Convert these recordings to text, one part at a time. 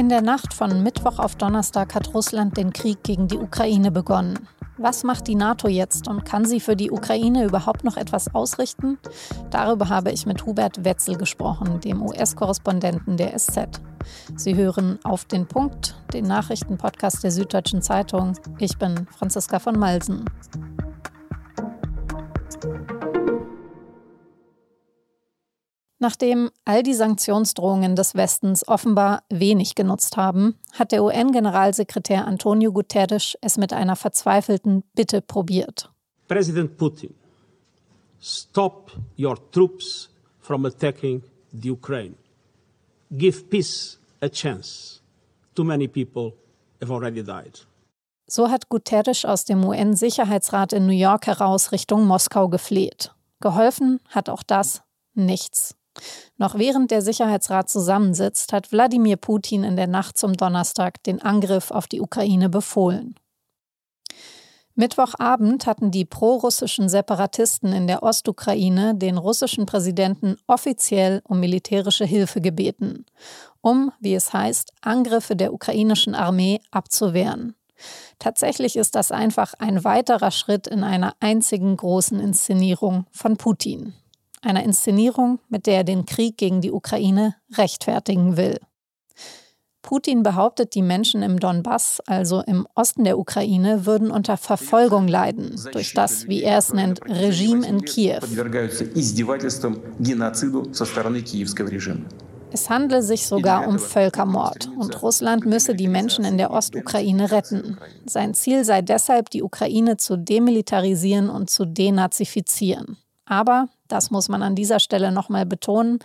In der Nacht von Mittwoch auf Donnerstag hat Russland den Krieg gegen die Ukraine begonnen. Was macht die NATO jetzt und kann sie für die Ukraine überhaupt noch etwas ausrichten? Darüber habe ich mit Hubert Wetzel gesprochen, dem US-Korrespondenten der SZ. Sie hören auf den Punkt, den Nachrichtenpodcast der Süddeutschen Zeitung. Ich bin Franziska von Malsen. Nachdem all die Sanktionsdrohungen des Westens offenbar wenig genutzt haben, hat der UN-Generalsekretär Antonio Guterres es mit einer verzweifelten Bitte probiert. President Putin, stop your troops from attacking the Ukraine. Give peace a chance. Too many people have already died. So hat Guterres aus dem UN-Sicherheitsrat in New York heraus Richtung Moskau gefleht. Geholfen hat auch das nichts. Noch während der Sicherheitsrat zusammensitzt, hat Wladimir Putin in der Nacht zum Donnerstag den Angriff auf die Ukraine befohlen. Mittwochabend hatten die prorussischen Separatisten in der Ostukraine den russischen Präsidenten offiziell um militärische Hilfe gebeten, um, wie es heißt, Angriffe der ukrainischen Armee abzuwehren. Tatsächlich ist das einfach ein weiterer Schritt in einer einzigen großen Inszenierung von Putin einer Inszenierung, mit der er den Krieg gegen die Ukraine rechtfertigen will. Putin behauptet, die Menschen im Donbass, also im Osten der Ukraine, würden unter Verfolgung leiden durch das, wie er es nennt, Regime in Kiew. Es handle sich sogar um Völkermord und Russland müsse die Menschen in der Ostukraine retten. Sein Ziel sei deshalb, die Ukraine zu demilitarisieren und zu denazifizieren. Aber, das muss man an dieser Stelle nochmal betonen,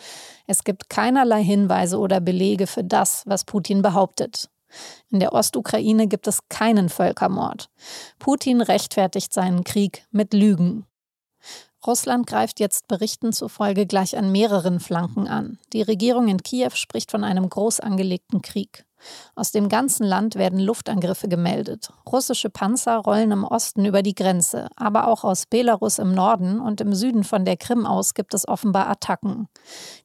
es gibt keinerlei Hinweise oder Belege für das, was Putin behauptet. In der Ostukraine gibt es keinen Völkermord. Putin rechtfertigt seinen Krieg mit Lügen. Russland greift jetzt Berichten zufolge gleich an mehreren Flanken an. Die Regierung in Kiew spricht von einem groß angelegten Krieg. Aus dem ganzen Land werden Luftangriffe gemeldet. Russische Panzer rollen im Osten über die Grenze, aber auch aus Belarus im Norden und im Süden von der Krim aus gibt es offenbar Attacken.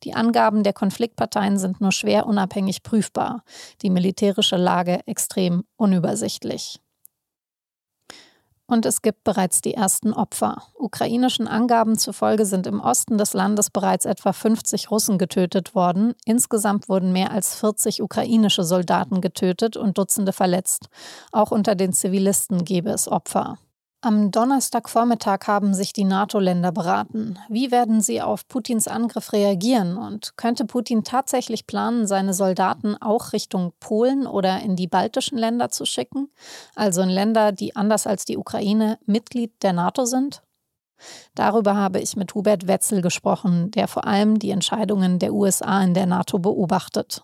Die Angaben der Konfliktparteien sind nur schwer unabhängig prüfbar, die militärische Lage extrem unübersichtlich. Und es gibt bereits die ersten Opfer. Ukrainischen Angaben zufolge sind im Osten des Landes bereits etwa 50 Russen getötet worden. Insgesamt wurden mehr als 40 ukrainische Soldaten getötet und Dutzende verletzt. Auch unter den Zivilisten gebe es Opfer. Am Donnerstagvormittag haben sich die NATO-Länder beraten. Wie werden sie auf Putins Angriff reagieren? Und könnte Putin tatsächlich planen, seine Soldaten auch Richtung Polen oder in die baltischen Länder zu schicken? Also in Länder, die anders als die Ukraine Mitglied der NATO sind? Darüber habe ich mit Hubert Wetzel gesprochen, der vor allem die Entscheidungen der USA in der NATO beobachtet.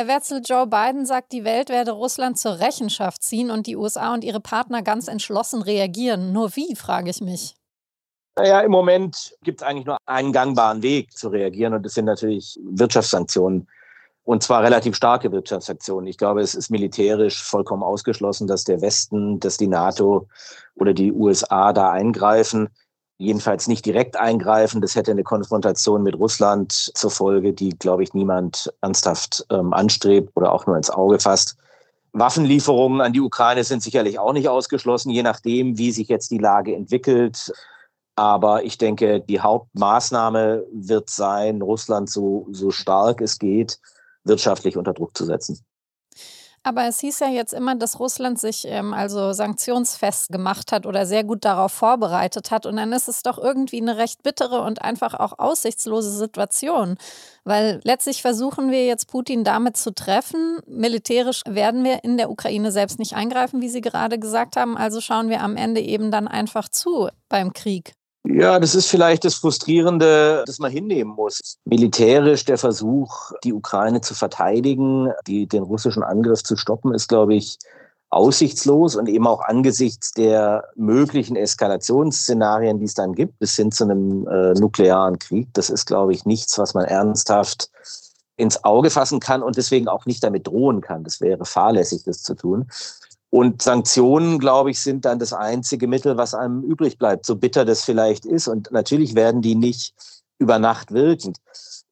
Herr Wetzel, Joe Biden sagt, die Welt werde Russland zur Rechenschaft ziehen und die USA und ihre Partner ganz entschlossen reagieren. Nur wie, frage ich mich. Naja, im Moment gibt es eigentlich nur einen gangbaren Weg zu reagieren und das sind natürlich Wirtschaftssanktionen. Und zwar relativ starke Wirtschaftssanktionen. Ich glaube, es ist militärisch vollkommen ausgeschlossen, dass der Westen, dass die NATO oder die USA da eingreifen jedenfalls nicht direkt eingreifen. Das hätte eine Konfrontation mit Russland zur Folge, die, glaube ich, niemand ernsthaft ähm, anstrebt oder auch nur ins Auge fasst. Waffenlieferungen an die Ukraine sind sicherlich auch nicht ausgeschlossen, je nachdem, wie sich jetzt die Lage entwickelt. Aber ich denke, die Hauptmaßnahme wird sein, Russland so, so stark es geht, wirtschaftlich unter Druck zu setzen. Aber es hieß ja jetzt immer, dass Russland sich ähm, also sanktionsfest gemacht hat oder sehr gut darauf vorbereitet hat. Und dann ist es doch irgendwie eine recht bittere und einfach auch aussichtslose Situation. Weil letztlich versuchen wir jetzt Putin damit zu treffen. Militärisch werden wir in der Ukraine selbst nicht eingreifen, wie Sie gerade gesagt haben. Also schauen wir am Ende eben dann einfach zu beim Krieg. Ja, das ist vielleicht das Frustrierende, das man hinnehmen muss. Militärisch der Versuch, die Ukraine zu verteidigen, die, den russischen Angriff zu stoppen, ist, glaube ich, aussichtslos und eben auch angesichts der möglichen Eskalationsszenarien, die es dann gibt, bis hin zu einem äh, nuklearen Krieg. Das ist, glaube ich, nichts, was man ernsthaft ins Auge fassen kann und deswegen auch nicht damit drohen kann. Das wäre fahrlässig, das zu tun. Und Sanktionen, glaube ich, sind dann das einzige Mittel, was einem übrig bleibt, so bitter das vielleicht ist. Und natürlich werden die nicht über Nacht wirken.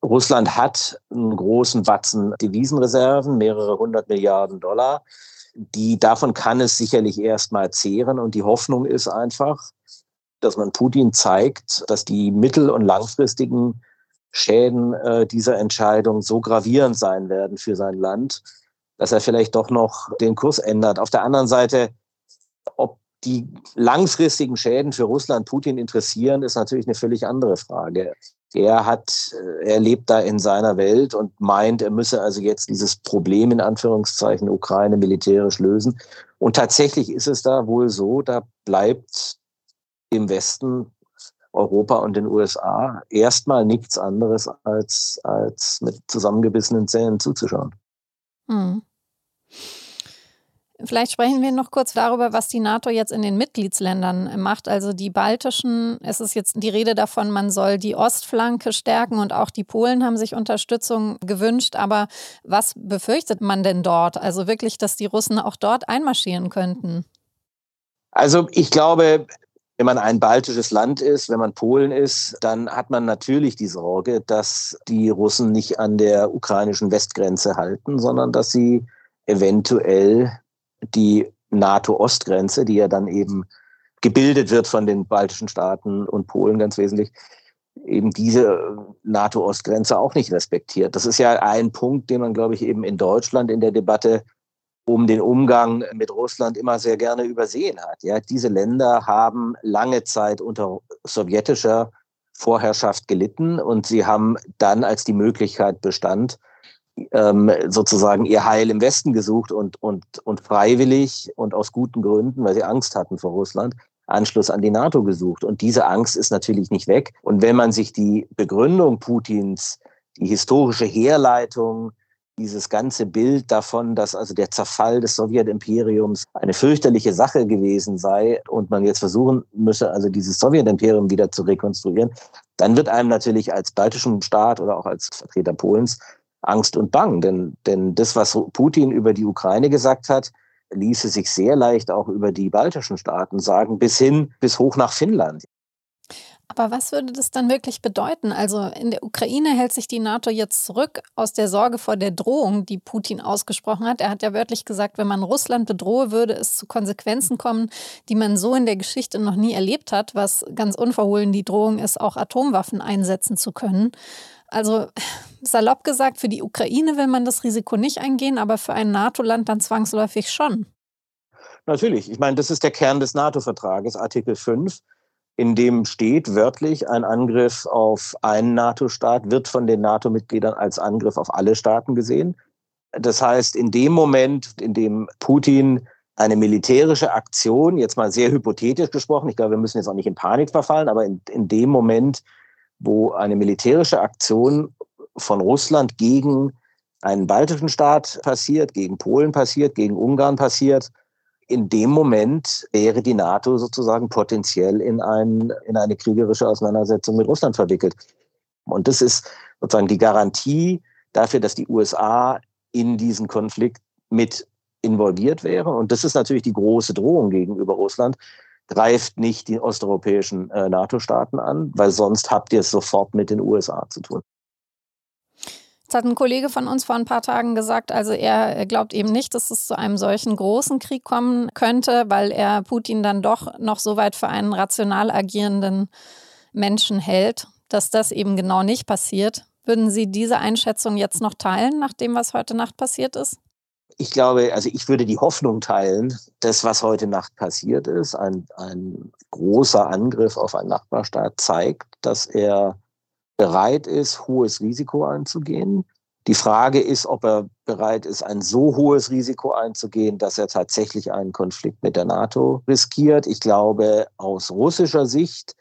Russland hat einen großen Batzen Devisenreserven, mehrere hundert Milliarden Dollar. Die, davon kann es sicherlich erstmal zehren. Und die Hoffnung ist einfach, dass man Putin zeigt, dass die mittel- und langfristigen Schäden äh, dieser Entscheidung so gravierend sein werden für sein Land, dass er vielleicht doch noch den Kurs ändert. Auf der anderen Seite, ob die langfristigen Schäden für Russland Putin interessieren, ist natürlich eine völlig andere Frage. Er hat, äh, er lebt da in seiner Welt und meint, er müsse also jetzt dieses Problem in Anführungszeichen Ukraine militärisch lösen. Und tatsächlich ist es da wohl so, da bleibt im Westen Europa und den USA erstmal nichts anderes als, als mit zusammengebissenen Zähnen zuzuschauen. Hm. Vielleicht sprechen wir noch kurz darüber, was die NATO jetzt in den Mitgliedsländern macht. Also die baltischen, es ist jetzt die Rede davon, man soll die Ostflanke stärken und auch die Polen haben sich Unterstützung gewünscht. Aber was befürchtet man denn dort? Also wirklich, dass die Russen auch dort einmarschieren könnten? Also ich glaube, wenn man ein baltisches Land ist, wenn man Polen ist, dann hat man natürlich die Sorge, dass die Russen nicht an der ukrainischen Westgrenze halten, sondern dass sie eventuell die NATO-Ostgrenze, die ja dann eben gebildet wird von den baltischen Staaten und Polen ganz wesentlich, eben diese NATO-Ostgrenze auch nicht respektiert. Das ist ja ein Punkt, den man, glaube ich, eben in Deutschland in der Debatte um den Umgang mit Russland immer sehr gerne übersehen hat. Ja, diese Länder haben lange Zeit unter sowjetischer Vorherrschaft gelitten und sie haben dann, als die Möglichkeit bestand, ähm, sozusagen ihr Heil im Westen gesucht und, und, und freiwillig und aus guten Gründen, weil sie Angst hatten vor Russland, Anschluss an die NATO gesucht. Und diese Angst ist natürlich nicht weg. Und wenn man sich die Begründung Putins, die historische Herleitung, dieses ganze Bild davon, dass also der Zerfall des Sowjetimperiums eine fürchterliche Sache gewesen sei und man jetzt versuchen müsse, also dieses Sowjetimperium wieder zu rekonstruieren, dann wird einem natürlich als baltischem Staat oder auch als Vertreter Polens Angst und Bang. Denn, denn das, was Putin über die Ukraine gesagt hat, ließe sich sehr leicht auch über die baltischen Staaten sagen, bis hin, bis hoch nach Finnland. Aber was würde das dann wirklich bedeuten? Also in der Ukraine hält sich die NATO jetzt zurück aus der Sorge vor der Drohung, die Putin ausgesprochen hat. Er hat ja wörtlich gesagt, wenn man Russland bedrohe, würde es zu Konsequenzen kommen, die man so in der Geschichte noch nie erlebt hat, was ganz unverhohlen die Drohung ist, auch Atomwaffen einsetzen zu können. Also salopp gesagt, für die Ukraine will man das Risiko nicht eingehen, aber für ein NATO-Land dann zwangsläufig schon. Natürlich. Ich meine, das ist der Kern des NATO-Vertrages, Artikel 5, in dem steht wörtlich, ein Angriff auf einen NATO-Staat wird von den NATO-Mitgliedern als Angriff auf alle Staaten gesehen. Das heißt, in dem Moment, in dem Putin eine militärische Aktion, jetzt mal sehr hypothetisch gesprochen, ich glaube, wir müssen jetzt auch nicht in Panik verfallen, aber in, in dem Moment, wo eine militärische Aktion von Russland gegen einen baltischen Staat passiert, gegen Polen passiert, gegen Ungarn passiert, in dem Moment wäre die NATO sozusagen potenziell in, ein, in eine kriegerische Auseinandersetzung mit Russland verwickelt. Und das ist sozusagen die Garantie dafür, dass die USA in diesen Konflikt mit involviert wäre. Und das ist natürlich die große Drohung gegenüber Russland, greift nicht die osteuropäischen äh, NATO-Staaten an, weil sonst habt ihr es sofort mit den USA zu tun. Jetzt hat ein Kollege von uns vor ein paar Tagen gesagt, also er glaubt eben nicht, dass es zu einem solchen großen Krieg kommen könnte, weil er Putin dann doch noch so weit für einen rational agierenden Menschen hält, dass das eben genau nicht passiert. Würden Sie diese Einschätzung jetzt noch teilen, nach dem, was heute Nacht passiert ist? ich glaube, also ich würde die Hoffnung teilen, das, was heute Nacht passiert ist, ein, ein großer Angriff auf einen Nachbarstaat zeigt, dass er bereit ist, hohes Risiko einzugehen. Die Frage ist, ob er bereit ist, ein so hohes Risiko einzugehen, dass er tatsächlich einen Konflikt mit der NATO riskiert. Ich glaube, aus russischer Sicht,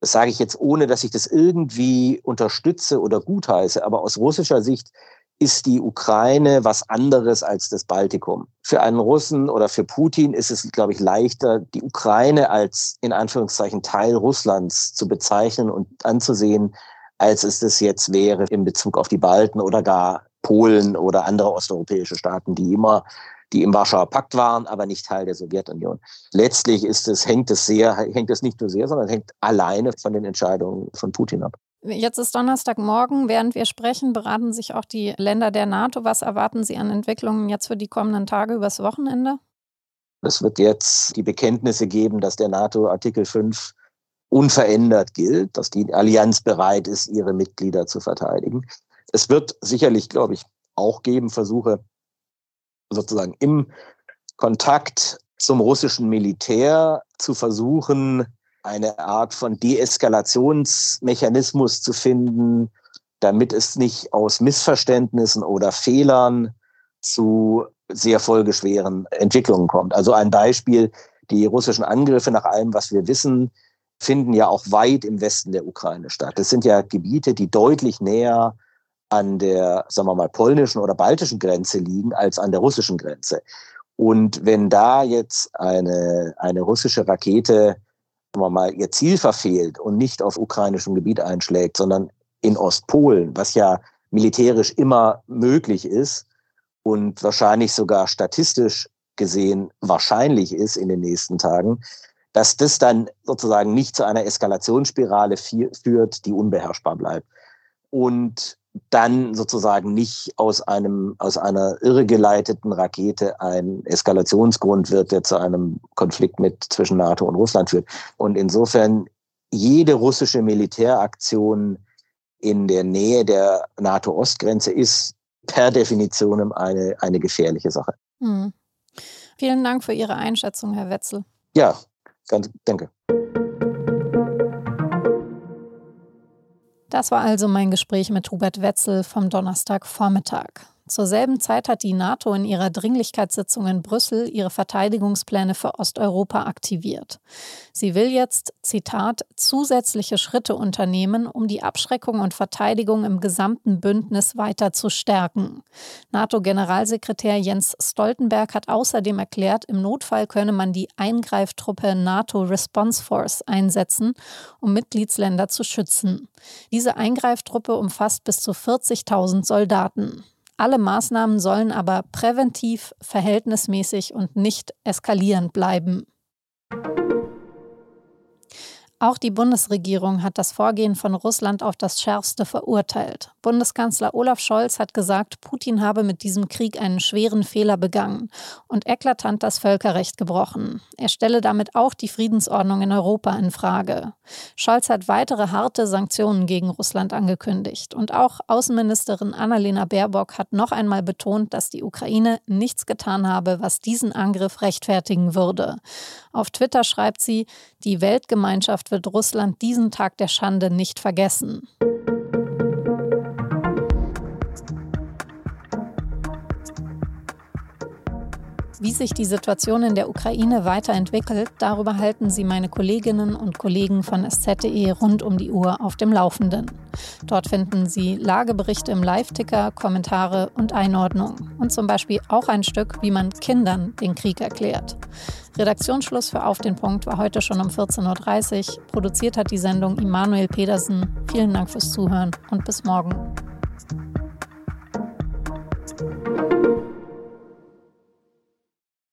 das sage ich jetzt ohne, dass ich das irgendwie unterstütze oder gutheiße, aber aus russischer Sicht ist die Ukraine was anderes als das Baltikum. Für einen Russen oder für Putin ist es, glaube ich, leichter, die Ukraine als in Anführungszeichen Teil Russlands zu bezeichnen und anzusehen, als es das jetzt wäre in Bezug auf die Balten oder gar Polen oder andere osteuropäische Staaten, die immer die im Warschauer Pakt waren, aber nicht Teil der Sowjetunion. Letztlich ist es, hängt es sehr, hängt es nicht nur sehr, sondern hängt alleine von den Entscheidungen von Putin ab. Jetzt ist Donnerstagmorgen. Während wir sprechen, beraten sich auch die Länder der NATO. Was erwarten Sie an Entwicklungen jetzt für die kommenden Tage übers Wochenende? Es wird jetzt die Bekenntnisse geben, dass der NATO Artikel 5 unverändert gilt, dass die Allianz bereit ist, ihre Mitglieder zu verteidigen. Es wird sicherlich, glaube ich, auch geben Versuche, sozusagen im Kontakt zum russischen Militär zu versuchen, eine Art von Deeskalationsmechanismus zu finden, damit es nicht aus Missverständnissen oder Fehlern zu sehr folgeschweren Entwicklungen kommt. Also ein Beispiel, die russischen Angriffe nach allem, was wir wissen, finden ja auch weit im Westen der Ukraine statt. Das sind ja Gebiete, die deutlich näher an der, sagen wir mal, polnischen oder baltischen Grenze liegen als an der russischen Grenze. Und wenn da jetzt eine, eine russische Rakete, sagen wir mal, ihr Ziel verfehlt und nicht auf ukrainischem Gebiet einschlägt, sondern in Ostpolen, was ja militärisch immer möglich ist und wahrscheinlich sogar statistisch gesehen wahrscheinlich ist in den nächsten Tagen, dass das dann sozusagen nicht zu einer Eskalationsspirale führt, die unbeherrschbar bleibt. Und dann sozusagen nicht aus einem, aus einer irregeleiteten Rakete ein Eskalationsgrund wird, der zu einem Konflikt mit zwischen NATO und Russland führt. Und insofern jede russische Militäraktion in der Nähe der NATO-Ostgrenze ist per Definition eine, eine gefährliche Sache. Hm. Vielen Dank für Ihre Einschätzung, Herr Wetzel. Ja, ganz, danke. Das war also mein Gespräch mit Hubert Wetzel vom Donnerstagvormittag. Zur selben Zeit hat die NATO in ihrer Dringlichkeitssitzung in Brüssel ihre Verteidigungspläne für Osteuropa aktiviert. Sie will jetzt, Zitat, zusätzliche Schritte unternehmen, um die Abschreckung und Verteidigung im gesamten Bündnis weiter zu stärken. NATO-Generalsekretär Jens Stoltenberg hat außerdem erklärt, im Notfall könne man die Eingreiftruppe NATO Response Force einsetzen, um Mitgliedsländer zu schützen. Diese Eingreiftruppe umfasst bis zu 40.000 Soldaten. Alle Maßnahmen sollen aber präventiv, verhältnismäßig und nicht eskalierend bleiben. Auch die Bundesregierung hat das Vorgehen von Russland auf das Schärfste verurteilt. Bundeskanzler Olaf Scholz hat gesagt, Putin habe mit diesem Krieg einen schweren Fehler begangen und eklatant das Völkerrecht gebrochen. Er stelle damit auch die Friedensordnung in Europa in Frage. Scholz hat weitere harte Sanktionen gegen Russland angekündigt. Und auch Außenministerin Annalena Baerbock hat noch einmal betont, dass die Ukraine nichts getan habe, was diesen Angriff rechtfertigen würde. Auf Twitter schreibt sie, die Weltgemeinschaft wird Russland diesen Tag der Schande nicht vergessen. Wie sich die Situation in der Ukraine weiterentwickelt, darüber halten Sie meine Kolleginnen und Kollegen von SZDE rund um die Uhr auf dem Laufenden. Dort finden Sie Lageberichte im Live-Ticker, Kommentare und Einordnung und zum Beispiel auch ein Stück, wie man Kindern den Krieg erklärt. Redaktionsschluss für Auf den Punkt war heute schon um 14.30 Uhr. Produziert hat die Sendung Immanuel Pedersen. Vielen Dank fürs Zuhören und bis morgen.